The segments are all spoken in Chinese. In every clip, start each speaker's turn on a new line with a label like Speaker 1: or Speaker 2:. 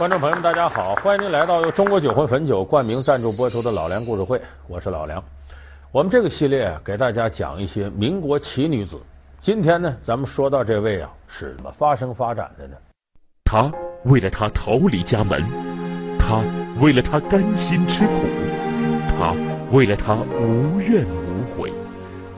Speaker 1: 观众朋友们，大家好，欢迎您来到由中国酒魂汾酒冠名赞助播出的《老梁故事会》，我是老梁。我们这个系列给大家讲一些民国奇女子。今天呢，咱们说到这位啊，是怎么发生发展的呢？
Speaker 2: 他为了他逃离家门，他为了他甘心吃苦，他为了他无怨。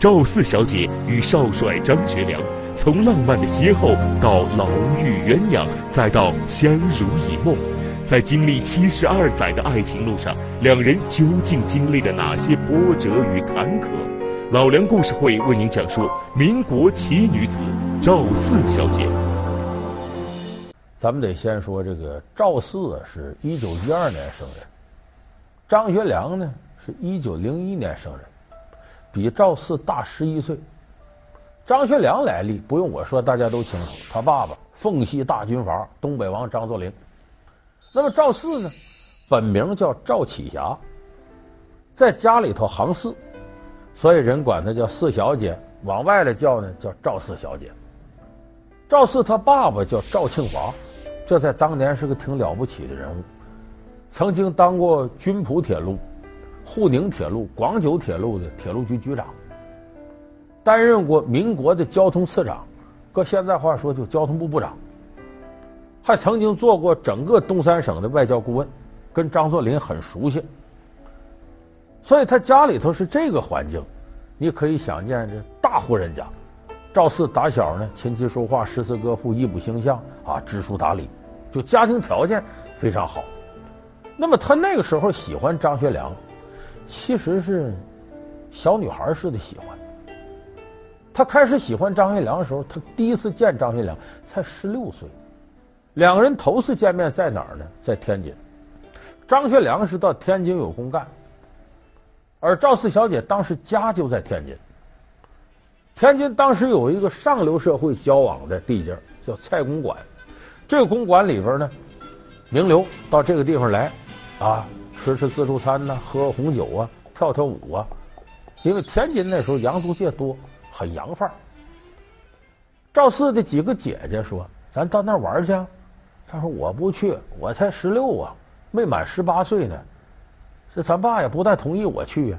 Speaker 2: 赵四小姐与少帅张学良，从浪漫的邂逅到牢狱鸳鸯，再到相濡以沫，在经历七十二载的爱情路上，两人究竟经历了哪些波折与坎坷？老梁故事会为您讲述民国奇女子赵四小姐。
Speaker 1: 咱们得先说这个赵四，是一九一二年生人，张学良呢是一九零一年生人。比赵四大十一岁，张学良来历不用我说，大家都清楚。他爸爸奉系大军阀东北王张作霖。那么赵四呢，本名叫赵启霞，在家里头行四，所以人管他叫四小姐。往外来叫呢，叫赵四小姐。赵四他爸爸叫赵庆华，这在当年是个挺了不起的人物，曾经当过军普铁路。沪宁铁路、广九铁路的铁路局局长，担任过民国的交通次长，搁现在话说就交通部部长，还曾经做过整个东三省的外交顾问，跟张作霖很熟悉，所以他家里头是这个环境，你可以想见这大户人家。赵四打小呢，琴棋书画、诗词歌赋、艺卜星象啊，知书达理，就家庭条件非常好。那么他那个时候喜欢张学良。其实是小女孩似的喜欢。他开始喜欢张学良的时候，他第一次见张学良才十六岁。两个人头次见面在哪儿呢？在天津。张学良是到天津有公干，而赵四小姐当时家就在天津。天津当时有一个上流社会交往的地界，叫蔡公馆。这个公馆里边呢，名流到这个地方来，啊。吃吃自助餐呐、喝红酒啊，跳跳舞啊，因为天津那时候洋租界多，很洋范儿。赵四的几个姐姐说：“咱到那玩去。”他说：“我不去，我才十六啊，没满十八岁呢。这咱爸也不太同意我去呀。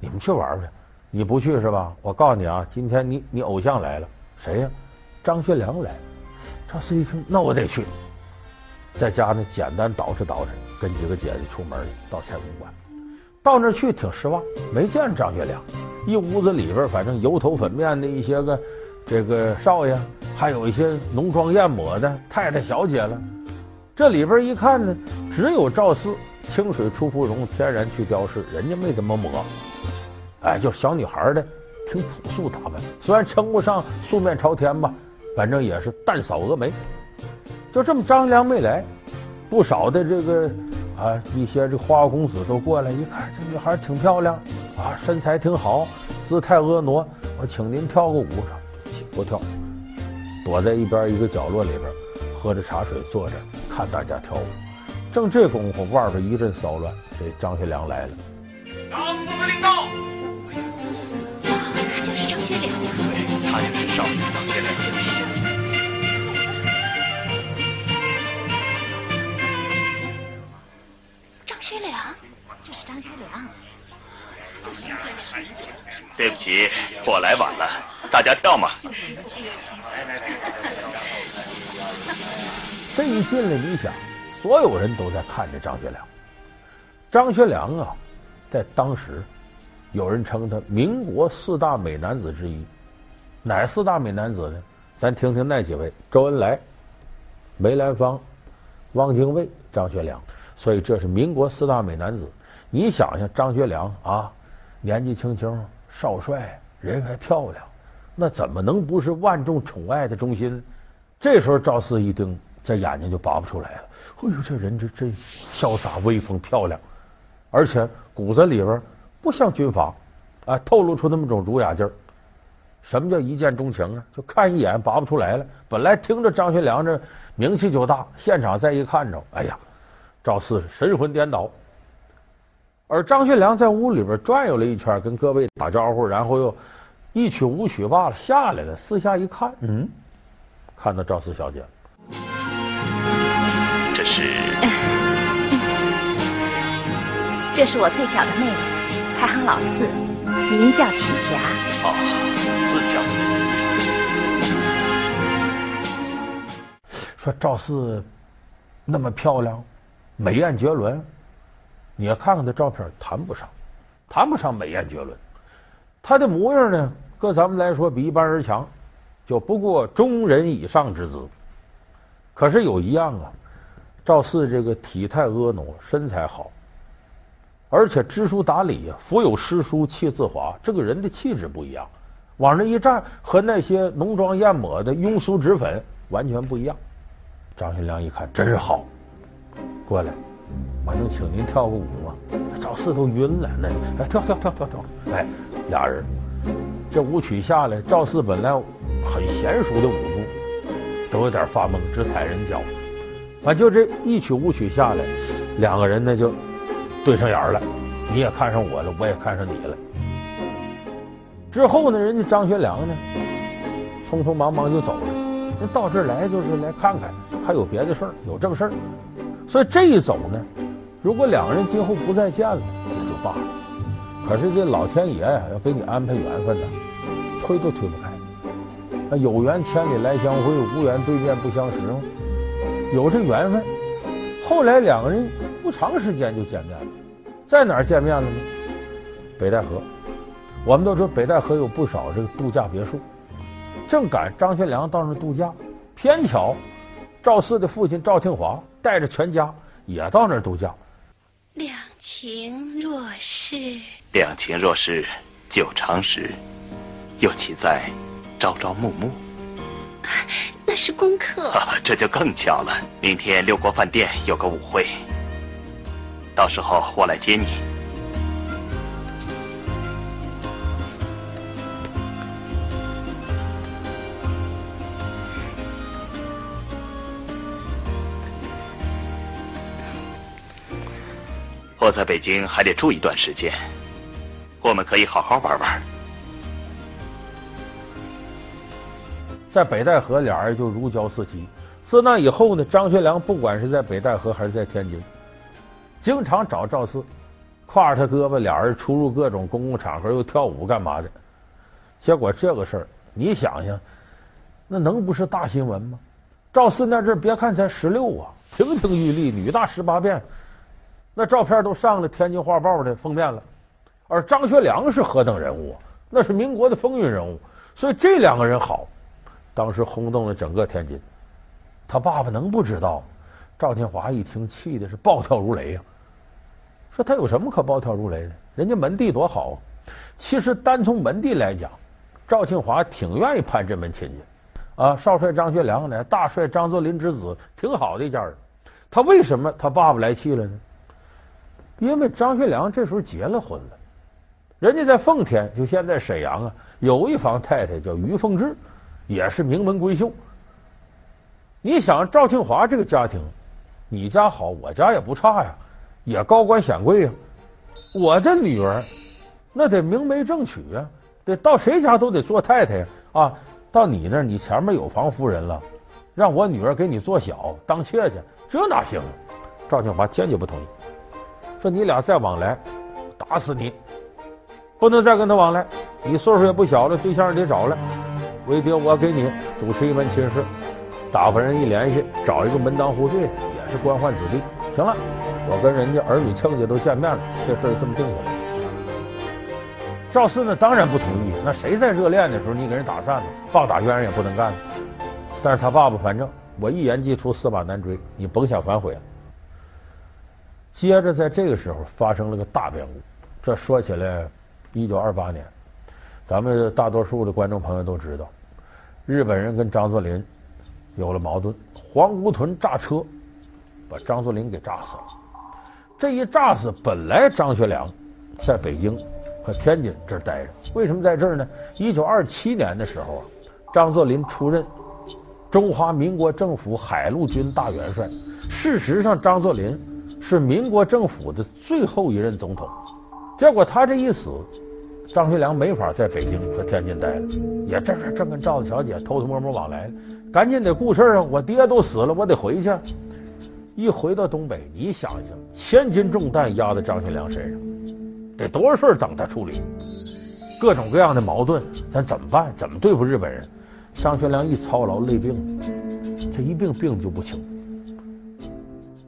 Speaker 1: 你们去玩去，你不去是吧？我告诉你啊，今天你你偶像来了，谁呀？张学良来。赵四一听，那我得去。在家呢，简单捯饬捯饬。”跟几个姐姐出门到蔡公馆，到那儿去挺失望，没见张学良。一屋子里边，反正油头粉面的一些个这个少爷，还有一些浓妆艳抹的太太小姐了。这里边一看呢，只有赵四清水出芙蓉，天然去雕饰，人家没怎么抹。哎，就小女孩的，挺朴素打扮，虽然称不上素面朝天吧，反正也是淡扫蛾眉。就这么，张学良没来。不少的这个啊，一些这花花公子都过来一看，这女孩挺漂亮，啊，身材挺好，姿态婀娜，我请您跳个舞，不跳，躲在一边一个角落里边，喝着茶水，坐着看大家跳舞。正这功夫，外边一阵骚乱，谁？张学良来了。
Speaker 3: 学良，
Speaker 4: 这是张学良。对不起，我来晚了，大家跳嘛。
Speaker 1: 这一进来，你想，所有人都在看着张学良。张学良啊，在当时，有人称他民国四大美男子之一。哪四大美男子呢？咱听听那几位：周恩来、梅兰芳、汪精卫、张学良。所以这是民国四大美男子，你想想张学良啊，年纪轻轻，少帅，人还漂亮，那怎么能不是万众宠爱的中心？这时候赵四一盯，这眼睛就拔不出来了。哎呦，这人这这潇洒威风漂亮，而且骨子里边不像军阀，啊，透露出那么种儒雅劲儿。什么叫一见钟情啊？就看一眼拔不出来了。本来听着张学良这名气就大，现场再一看着，哎呀。赵四神魂颠倒，而张学良在屋里边转悠了一圈，跟各位打招呼，然后又一曲舞曲罢了，下来了。四下一看，嗯，看到赵四小姐，
Speaker 4: 这是
Speaker 3: 这是我最小的妹妹，排行老四，名叫启霞。
Speaker 4: 哦，四小
Speaker 1: 姐。说赵四那么漂亮，美艳绝伦，你要看看他照片，谈不上，谈不上美艳绝伦。他的模样呢，搁咱们来说比一般人强，就不过中人以上之姿。可是有一样啊。赵四这个体态婀娜，身材好，而且知书达理呀，腹有诗书气自华，这个人的气质不一样，往那一站，和那些浓妆艳抹的庸俗脂粉完全不一样。张学良一看，真是好，过来，我能请您跳个舞吗？赵四都晕了，那哎跳跳跳跳跳，哎，俩人，这舞曲下来，赵四本来很娴熟的舞步，都有点发懵，直踩人脚。啊，就这一曲舞曲下来，两个人呢就对上眼了，你也看上我了，我也看上你了。之后呢，人家张学良呢，匆匆忙忙就走了。那到这儿来就是来看看，还有别的事儿，有正事儿。所以这一走呢，如果两个人今后不再见了，也就罢了。可是这老天爷呀，要给你安排缘分呢，推都推不开。啊，有缘千里来相会，无缘对面不相识。有这缘分，后来两个人不长时间就见面了，在哪儿见面了呢？北戴河。我们都说北戴河有不少这个度假别墅，正赶张学良到那度假，偏巧赵四的父亲赵庆华带着全家也到那儿度假。
Speaker 3: 两情若是，
Speaker 4: 两情若是久长时，又岂在朝朝暮暮？
Speaker 3: 那是功课。
Speaker 4: 啊，这就更巧了。明天六国饭店有个舞会，到时候我来接你。我在北京还得住一段时间，我们可以好好玩玩。
Speaker 1: 在北戴河，俩人就如胶似漆。自那以后呢，张学良不管是在北戴河还是在天津，经常找赵四，挎着他胳膊，俩人出入各种公共场合，又跳舞干嘛的。结果这个事儿，你想想，那能不是大新闻吗？赵四那阵别看才十六啊，亭亭玉立，女大十八变，那照片都上了《天津画报》的封面了。而张学良是何等人物啊？那是民国的风云人物。所以这两个人好。当时轰动了整个天津，他爸爸能不知道？赵庆华一听，气的是暴跳如雷呀、啊！说他有什么可暴跳如雷的？人家门第多好啊！其实单从门第来讲，赵庆华挺愿意攀这门亲戚啊。少帅张学良呢，大帅张作霖之子，挺好的一家人。他为什么他爸爸来气了呢？因为张学良这时候结了婚了，人家在奉天，就现在沈阳啊，有一房太太叫于凤至。也是名门闺秀。你想赵庆华这个家庭，你家好，我家也不差呀，也高官显贵呀。我的女儿，那得明媒正娶啊，得到谁家都得做太太呀。啊，到你那儿，你前面有房夫人了，让我女儿给你做小当妾去，这哪行？赵庆华坚决不同意，说你俩再往来，打死你，不能再跟他往来。你岁数也不小了，对象也得找了。为爹，我给你主持一门亲事，打发人一联系，找一个门当户对的，也是官宦子弟。行了，我跟人家儿女亲家都见面了，这事儿这么定下来。赵四呢，当然不同意。那谁在热恋的时候你给人打散了，棒打鸳鸯也不能干。但是他爸爸反正我一言既出，驷马难追，你甭想反悔了。接着在这个时候发生了个大变故，这说起来，一九二八年，咱们大多数的观众朋友都知道。日本人跟张作霖有了矛盾，黄姑屯炸车，把张作霖给炸死了。这一炸死，本来张学良在北京和天津这儿待着，为什么在这儿呢？一九二七年的时候啊，张作霖出任中华民国政府海陆军大元帅。事实上，张作霖是民国政府的最后一任总统。结果他这一死。张学良没法在北京和天津待了，也这这正跟赵子小姐偷偷摸摸往来，赶紧得顾事啊！我爹都死了，我得回去。一回到东北，你想一想，千斤重担压在张学良身上，得多少事儿等他处理？各种各样的矛盾，咱怎么办？怎么对付日本人？张学良一操劳，累病了，这一病病就不轻。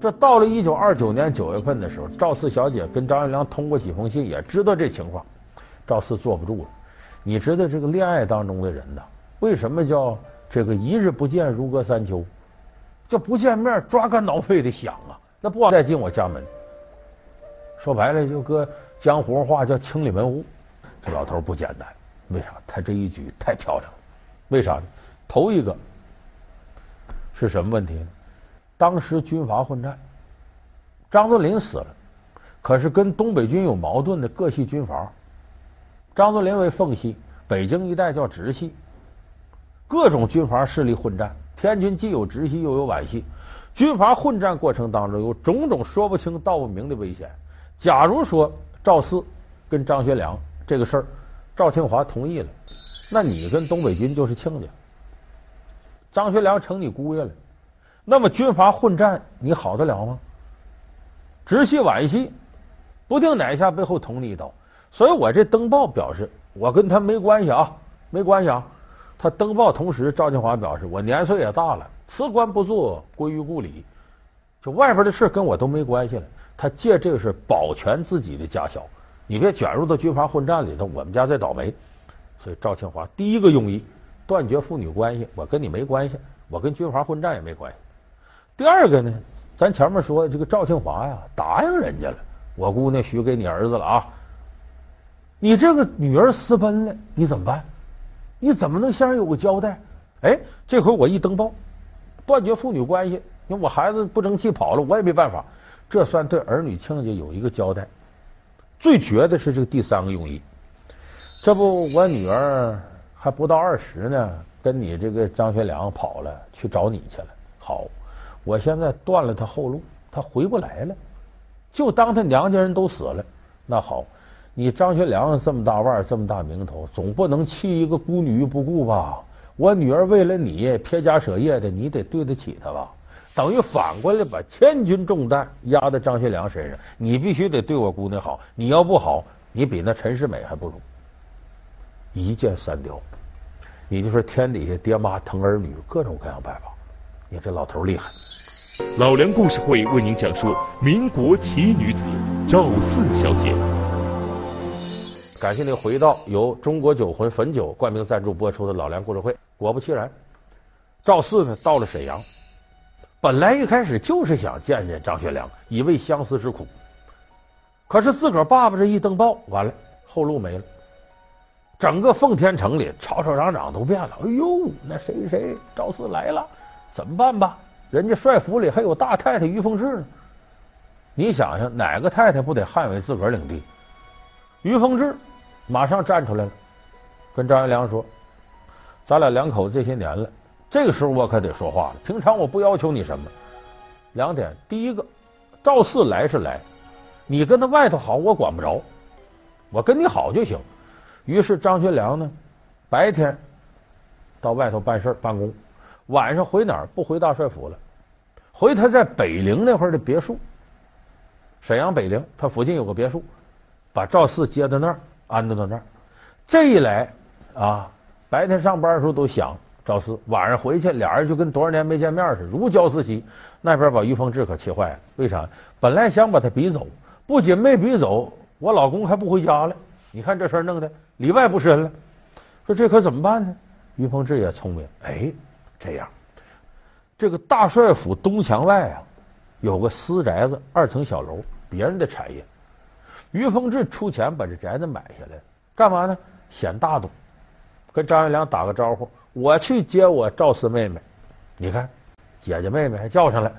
Speaker 1: 这到了一九二九年九月份的时候，赵四小姐跟张学良通过几封信，也知道这情况，赵四坐不住了。你知道这个恋爱当中的人呐，为什么叫这个一日不见如隔三秋？就不见面抓肝挠肺的想啊，那不再进我家门。说白了，就搁江湖话叫清理门户。这老头不简单，为啥？他这一举太漂亮了。为啥呢？头一个是什么问题呢？当时军阀混战，张作霖死了，可是跟东北军有矛盾的各系军阀，张作霖为奉系，北京一带叫直系，各种军阀势力混战。天军既有直系又有皖系，军阀混战过程当中有种种说不清道不明的危险。假如说赵四跟张学良这个事儿，赵庆华同意了，那你跟东北军就是亲家，张学良成你姑爷了，那么军阀混战你好得了吗？直系皖系，不定哪一下背后捅你一刀。所以我这登报表示，我跟他没关系啊，没关系啊。他登报同时，赵庆华表示：“我年岁也大了，辞官不做，归于故里。就外边的事跟我都没关系了。他借这个事保全自己的家小，你别卷入到军阀混战里头，我们家再倒霉。所以赵庆华第一个用意断绝父女关系，我跟你没关系，我跟军阀混战也没关系。第二个呢，咱前面说这个赵庆华呀，答应人家了，我姑娘许给你儿子了啊。你这个女儿私奔了，你怎么办？”你怎么能先有个交代？哎，这回我一登报，断绝父女关系，因为我孩子不争气跑了，我也没办法，这算对儿女亲家有一个交代。最绝的是这个第三个用意，这不我女儿还不到二十呢，跟你这个张学良跑了，去找你去了。好，我现在断了他后路，他回不来了，就当他娘家人都死了。那好。你张学良这么大腕儿，这么大名头，总不能弃一个孤女不顾吧？我女儿为了你撇家舍业的，你得对得起她吧？等于反过来把千钧重担压在张学良身上，你必须得对我姑娘好。你要不好，你比那陈世美还不如。一箭三雕，你就说天底下爹妈疼儿女，各种各样办法。你这老头厉害。
Speaker 2: 老梁故事会为您讲述民国奇女子赵四小姐。
Speaker 1: 感谢您回到由中国酒魂汾酒冠名赞助播出的老梁故事会。果不其然，赵四呢到了沈阳，本来一开始就是想见见张学良，以慰相思之苦。可是自个儿爸爸这一登报，完了后路没了，整个奉天城里吵吵嚷嚷都变了。哎呦，那谁谁赵四来了，怎么办吧？人家帅府里还有大太太于凤至呢。你想想，哪个太太不得捍卫自个儿领地？于凤至。马上站出来了，跟张学良说：“咱俩两口子这些年了，这个时候我可得说话了。平常我不要求你什么，两点：第一个，赵四来是来，你跟他外头好，我管不着，我跟你好就行。于是张学良呢，白天到外头办事办公，晚上回哪儿？不回大帅府了，回他在北陵那会儿的别墅。沈阳北陵，他附近有个别墅，把赵四接到那儿。”安顿到那儿，这一来啊，白天上班的时候都想赵四，晚上回去俩人就跟多少年没见面似的，如胶似漆。那边把于凤至可气坏了，为啥？本来想把他逼走，不仅没逼走，我老公还不回家了。你看这事儿弄的里外不是人了。说这可怎么办呢？于凤至也聪明，哎，这样，这个大帅府东墙外啊，有个私宅子，二层小楼，别人的产业。于凤至出钱把这宅子买下来，干嘛呢？显大度，跟张学良打个招呼，我去接我赵四妹妹。你看，姐姐妹妹还叫上来，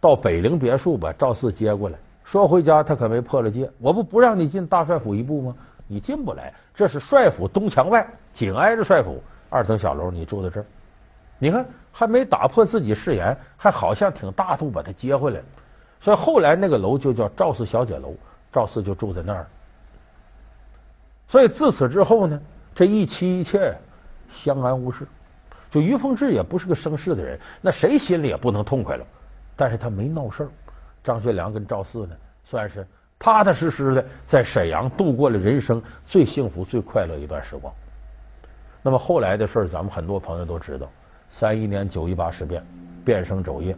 Speaker 1: 到北陵别墅把赵四接过来。说回家他可没破了戒，我不不让你进大帅府一步吗？你进不来，这是帅府东墙外，紧挨着帅府，二层小楼，你住在这儿。你看还没打破自己誓言，还好像挺大度把他接回来。所以后来那个楼就叫赵四小姐楼。赵四就住在那儿，所以自此之后呢，这一妻一妾相安无事。就于凤至也不是个生事的人，那谁心里也不能痛快了。但是他没闹事儿。张学良跟赵四呢，算是踏踏实实的在沈阳度过了人生最幸福、最快乐一段时光。那么后来的事儿，咱们很多朋友都知道：三一年九一八事变，变生肘腋，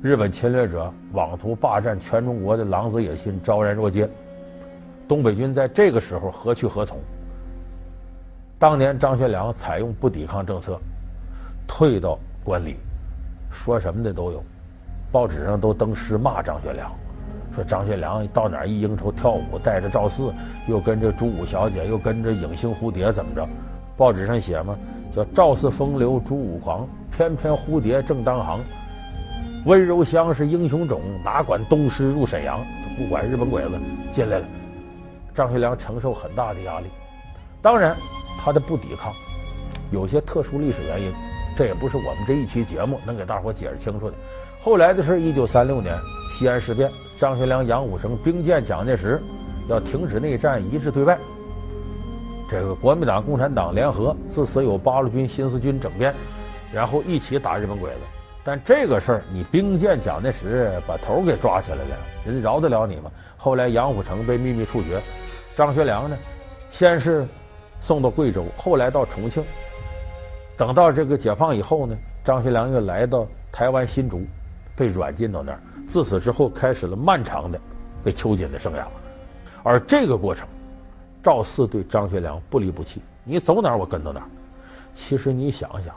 Speaker 1: 日本侵略者妄图霸占全中国的狼子野心昭然若揭。东北军在这个时候何去何从？当年张学良采用不抵抗政策，退到关里，说什么的都有，报纸上都登诗骂张学良，说张学良到哪儿一应酬跳舞，带着赵四，又跟着朱五小姐，又跟着影星蝴蝶，怎么着？报纸上写嘛，叫赵四风流朱五狂，翩翩蝴蝶正当行，温柔乡是英雄种，哪管东施入沈阳，就不管日本鬼子进来了。张学良承受很大的压力，当然他的不抵抗有些特殊历史原因，这也不是我们这一期节目能给大伙解释清楚的。后来的事，一九三六年西安事变，张学良、杨虎城兵谏蒋介石，要停止内战，一致对外。这个国民党、共产党联合，自此有八路军、新四军整编，然后一起打日本鬼子。但这个事儿，你兵谏蒋介石把头给抓起来了，人饶得了你吗？后来杨虎城被秘密处决。张学良呢，先是送到贵州，后来到重庆。等到这个解放以后呢，张学良又来到台湾新竹，被软禁到那儿。自此之后，开始了漫长的被囚禁的生涯。而这个过程，赵四对张学良不离不弃，你走哪我跟到哪。其实你想想，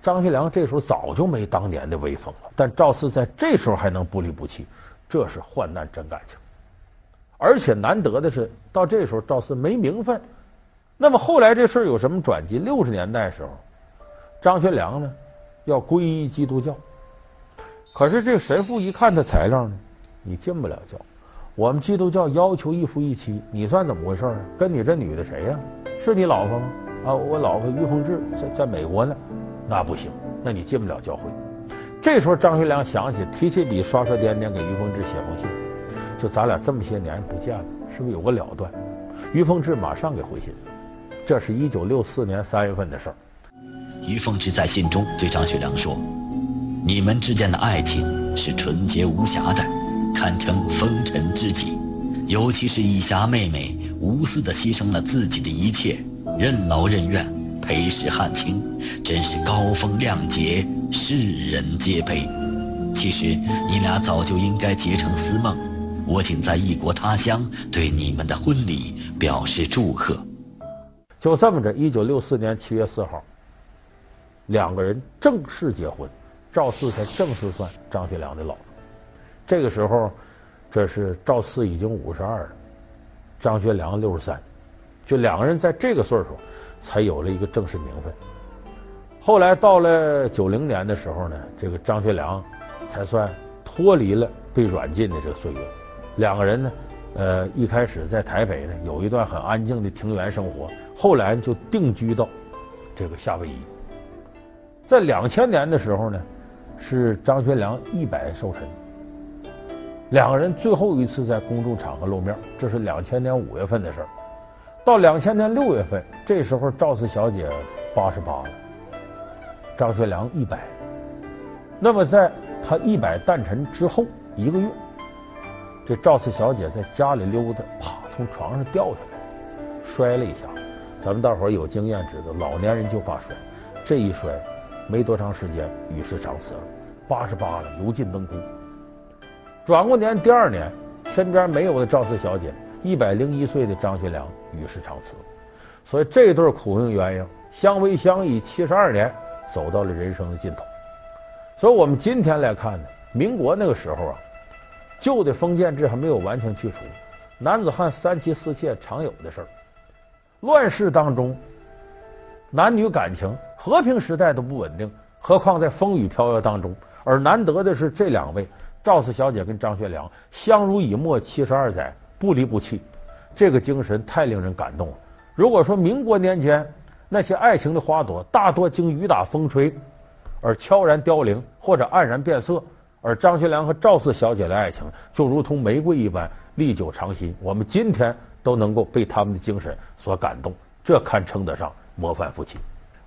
Speaker 1: 张学良这时候早就没当年的威风了，但赵四在这时候还能不离不弃，这是患难真感情。而且难得的是，到这时候赵四没名分。那么后来这事儿有什么转机？六十年代时候，张学良呢要皈依基督教，可是这神父一看他材料呢，你进不了教。我们基督教要求一夫一妻，你算怎么回事呢？跟你这女的谁呀？是你老婆吗？啊，我老婆于凤至在在美国呢，那不行，那你进不了教会。这时候张学良想起提起笔刷刷点点给于凤至写封信。就咱俩这么些年不见了，是不是有个了断？于凤至马上给回信，这是一九六四年三月份的事儿。
Speaker 5: 于凤至在信中对张学良说：“你们之间的爱情是纯洁无瑕的，堪称风尘知己。尤其是以霞妹妹无私的牺牲了自己的一切，任劳任怨，陪侍汉卿，真是高风亮节，世人皆悲。其实你俩早就应该结成丝梦。”我仅在异国他乡对你们的婚礼表示祝贺。
Speaker 1: 就这么着，一九六四年七月四号，两个人正式结婚，赵四才正式算张学良的老婆。这个时候，这是赵四已经五十二了，张学良六十三，就两个人在这个岁数才有了一个正式名分。后来到了九零年的时候呢，这个张学良才算脱离了被软禁的这个岁月。两个人呢，呃，一开始在台北呢有一段很安静的庭园生活，后来就定居到这个夏威夷。在两千年的时候呢，是张学良一百寿辰，两个人最后一次在公众场合露面，这是两千年五月份的事儿。到两千年六月份，这时候赵四小姐八十八了，张学良一百。那么在他一百诞辰之后一个月。这赵四小姐在家里溜达，啪，从床上掉下来，摔了一下。咱们大伙儿有经验知道，老年人就怕摔，这一摔，没多长时间与世长辞了，八十八了，油尽灯枯。转过年第二年，身边没有了赵四小姐，一百零一岁的张学良与世长辞。所以这对苦命鸳鸯相偎相依七十二年，走到了人生的尽头。所以我们今天来看呢，民国那个时候啊。旧的封建制还没有完全去除，男子汉三妻四妾常有的事儿。乱世当中，男女感情和平时代都不稳定，何况在风雨飘摇当中。而难得的是，这两位赵四小姐跟张学良相濡以沫七十二载，不离不弃，这个精神太令人感动了。如果说民国年间那些爱情的花朵大多经雨打风吹而悄然凋零，或者黯然变色。而张学良和赵四小姐的爱情就如同玫瑰一般历久长新，我们今天都能够被他们的精神所感动，这堪称得上模范夫妻。